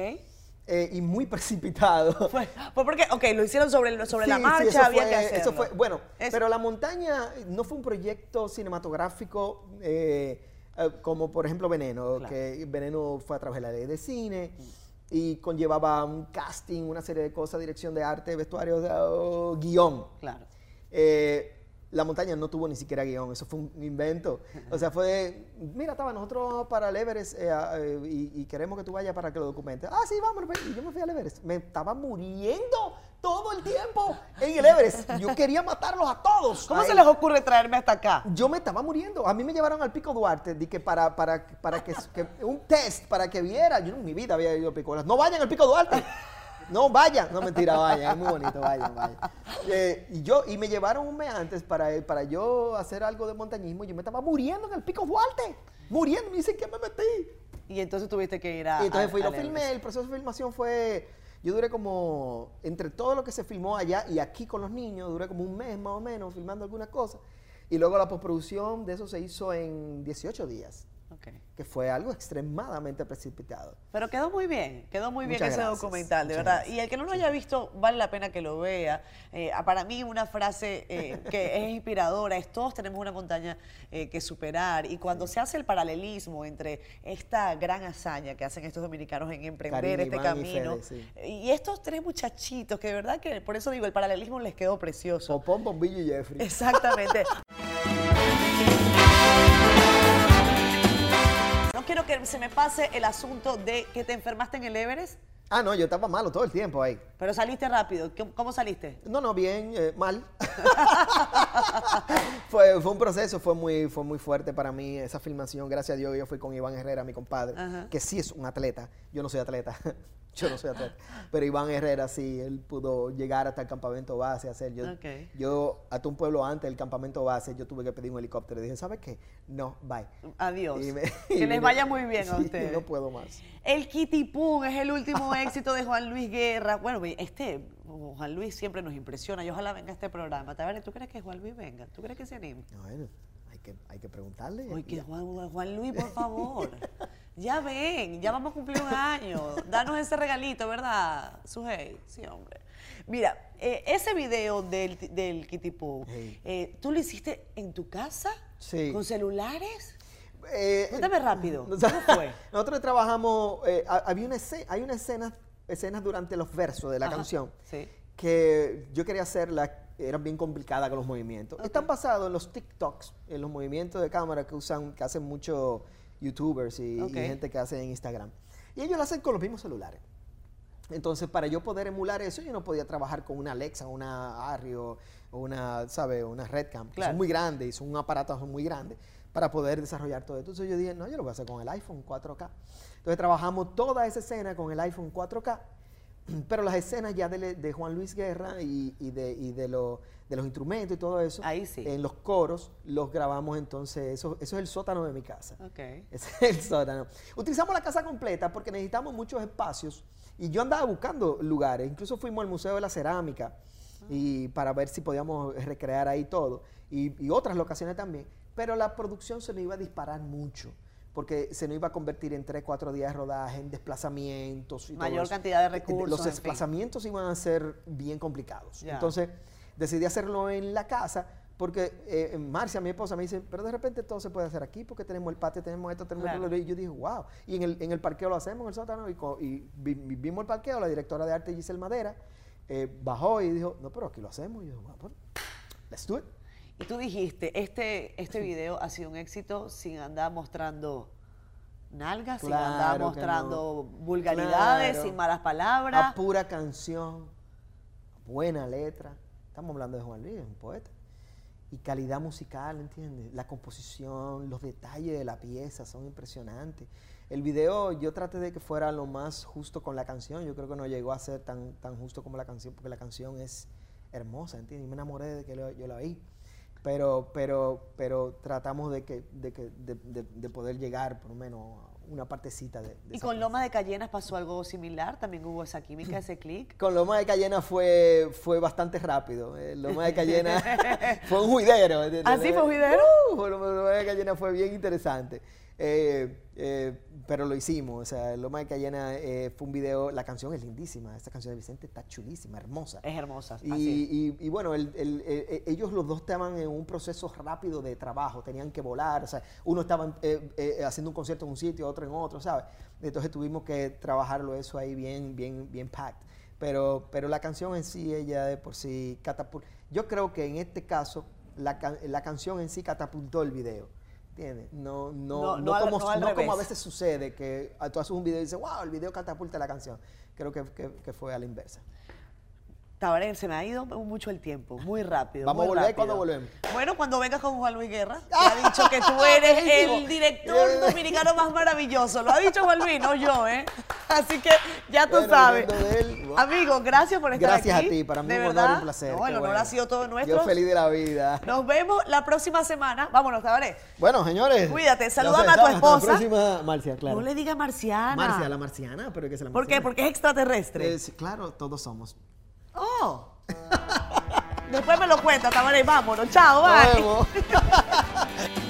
eh, y muy precipitado. (laughs) Fue, fue porque, ok, lo hicieron sobre, sobre la Sí, marcha, eso había fue- que hacerlo. Eso fue, bueno, pero La Montaña no fue un proyecto cinematográfico eh, eh, como por ejemplo Veneno, Claro. que Veneno fue a través de la ley de cine y conllevaba un casting, una serie de cosas, dirección de arte, vestuario, de- oh, guion. Claro. Eh, la montaña no tuvo ni siquiera guion, eso fue un invento. O sea, fue, mira, estaba, nosotros vamos para el Everest eh, eh, y, y queremos que tú vayas para que lo documentes. Ah, sí, vamos. Y yo me fui al Everest. Me estaba muriendo todo el tiempo en el Everest. Yo quería matarlos a todos. ¿Cómo a se él. les ocurre traerme hasta acá? Yo me estaba muriendo. A mí me llevaron al Pico Duarte di que para, para, para que, que- un test para que viera. Yo en mi vida había ido al Pico Duarte. No vayan al Pico Duarte. No vayan. No, mentira, vayan. Es muy bonito, vayan, vayan. Eh, y, yo, y me llevaron un mes antes para, para yo hacer algo de montañismo. y Yo me estaba muriendo en el Pico Duarte. Muriendo. Me dicen que me metí. Y entonces tuviste que ir a. Y entonces a- fui y lo filmé. El proceso de filmación fue. Yo duré como. Entre todo lo que se filmó allá y aquí con los niños, duré como un mes más o menos filmando algunas cosas. Y luego la postproducción de eso se hizo en 18 días, Ok. que fue algo extremadamente precipitado. Pero quedó muy bien, quedó muy bien Muchas ese gracias, documental, de muchas verdad. gracias. Y el que no lo haya visto, vale la pena que lo vea. Eh, para mí, una frase eh, (laughs) que es inspiradora es: todos tenemos una montaña eh, que superar. Y cuando se hace el paralelismo entre esta gran hazaña que hacen estos dominicanos en emprender Karina, este Iván y camino Fede, sí. y estos tres muchachitos, que de verdad que por eso digo, el paralelismo les quedó precioso. Popón, Bombillo y Jeffrey. Exactamente. (laughs) No quiero que se me pase el asunto de que te enfermaste en el Everest, Ah, no, yo estaba malo todo el tiempo ahí. pero saliste rápido. ¿Cómo- ¿Cómo saliste? No, no, bien, eh, mal. (laughs) fue, fue un proceso, fue muy, fue muy fuerte para mí esa filmación. Gracias a Dios yo fui con Iván Herrera, mi compadre, Ajá. que sí es un atleta. Yo no soy atleta. (laughs) yo no soy atleta. Pero Iván Herrera sí, él pudo llegar hasta el campamento base, hacer. Yo, Ok. yo hasta un pueblo antes del campamento base, yo tuve que pedir un helicóptero. Dije, ¿sabes qué? No, bye. Adiós. Me- (laughs) que les me- vaya muy bien a (laughs) ustedes. No puedo más. El Kitipún es el último (laughs) éxito de Juan Luis Guerra. Bueno, este Juan Luis siempre nos impresiona y ojalá venga a este programa. ¿tú crees que Juan Luis venga? ¿Tú crees que se anime? Bueno, que, hay que preguntarle. Oye, que Juan, Juan Luis, por (laughs) favor. Ya ven, ya vamos a cumplir un año. Danos ese regalito, ¿verdad? Sujei. Sí, hombre. Mira, eh, ese video del, del Kitipú, Sí. eh, ¿tú lo hiciste en tu casa? Sí. ¿Con celulares? Eh, Cuéntame rápido, (laughs) ¿cómo fue? Nosotros trabajamos, eh, ha- había una escena, hay una escena, escenas durante los versos de la Ajá, canción sí. que yo quería hacerlas, eran bien complicadas con los movimientos. Están basados en los TikToks, en los movimientos de cámara que usan, que hacen muchos YouTubers y, gente que hace en Instagram. Y ellos lo hacen con los mismos celulares. Entonces, para yo poder emular eso, yo no podía trabajar con una Alexa, una Arri o o una, ¿sabe? Una Redcam, Claro. son muy grandes y son un aparato muy grande para poder desarrollar todo esto. Entonces yo dije, no, yo lo voy a hacer con el iPhone 4K. Entonces trabajamos toda esa escena con el iPhone 4K, pero las escenas ya de, de Juan Luis Guerra y, y de, y de, lo- de los instrumentos y todo eso, Ahí sí. en los coros, los grabamos entonces, eso, eso es el sótano de mi casa. Ok. Ese es el sótano. Utilizamos la casa completa porque necesitamos muchos espacios y yo andaba buscando lugares. Incluso fuimos al Museo de la Cerámica y para ver si podíamos recrear ahí todo y, y otras locaciones también. Pero la producción se nos iba a disparar mucho porque se nos iba a convertir en 3, 4 días de rodaje, en desplazamientos. Y todo Mayor cantidad de Eh, recursos, Los en fin. desplazamientos iban a ser bien complicados. Entonces decidí hacerlo en la casa porque eh, Marcia, mi esposa, me dice, pero de repente todo se puede hacer aquí porque tenemos el patio, tenemos esto, tenemos Claro. lo otro". Y yo dije, wow. Y en el, en el parqueo lo hacemos, en el sótano, y, vimos el parqueo, la directora de arte Giselle Madera eh, bajó y dijo, no, pero aquí lo hacemos. Y yo, "Bueno, pues, let's do it. Y tú dijiste, este, este video ha sido un éxito sin andar mostrando nalgas, sin andar mostrando no. vulgaridades, Claro. sin malas palabras. A pura canción, buena letra. Estamos hablando de Juan Luis, un poeta. Y calidad musical, ¿entiendes? La composición, los detalles de la pieza son impresionantes. El video yo traté de que fuera lo más justo con la canción. Yo creo que no llegó a ser tan, tan justo como la canción, porque la canción es hermosa, ¿entiendes? Y me enamoré de que lo- yo la oí. Pero, pero, pero tratamos de, que, de, que, de, de- de poder llegar por lo menos a una partecita de, de Y con. Loma de Cayenas pasó algo similar, también hubo esa química, ese clic. (laughs) Con Loma de Cayena fue, fue bastante rápido. Eh, Loma de Cayena (laughs) fue un juidero. ¿entiendes? ¿Ah, fue un juidero? Uh, Loma de Cayena fue bien interesante. Eh, eh, pero lo hicimos. O sea, Loma de Cayena eh, fue un video. La canción es lindísima. Esta canción de Vicente está chulísima, hermosa. Es hermosa. Y, así. y- y bueno, el- el- el- eh, ellos los dos estaban en un proceso rápido de trabajo, tenían que volar, o sea, uno estaba eh, haciendo un concierto en un sitio, otro en otro, ¿sabes? Entonces tuvimos que trabajarlo eso ahí bien, bien, bien packed. Pero, pero la canción en sí, ella de por sí catapulta. Yo creo que en este caso, la canción en sí catapultó el video. ¿Entiendes? No, no, No, no, no al- como, no al como a veces sucede, que tú haces un video y dices, wow, el video catapulta la canción. Creo que, que- que fue a la inversa. Tabaré, se me ha ido mucho el tiempo, muy rápido. Vamos muy a volver, rápido. ¿cuándo volvemos? Bueno, cuando vengas con Juan Luis Guerra, te (laughs) ha dicho que tú eres el director dominicano más maravilloso. Lo ha dicho Juan Luis, no yo, ¿eh? Así que ya tú Bueno, sabes. wow. Amigo, gracias por estar Gracias aquí. a ti, para mí un honor y un placer. No, el honor bueno. ha sido todo nuestro. Yo feliz de la vida. Nos vemos la próxima semana. Vámonos, Tabaré. Bueno, señores. Cuídate, salúdame se a tu hasta la esposa. próxima, Marcia, claro. No le diga marciana. Marcia, la marciana, pero que es la ¿Por qué? marciana. Porque es extraterrestre. Claro, todos somos. Oh. (laughs) Después me lo cuenta, Tamara, vámonos. Chao, bye. Nos. (laughs)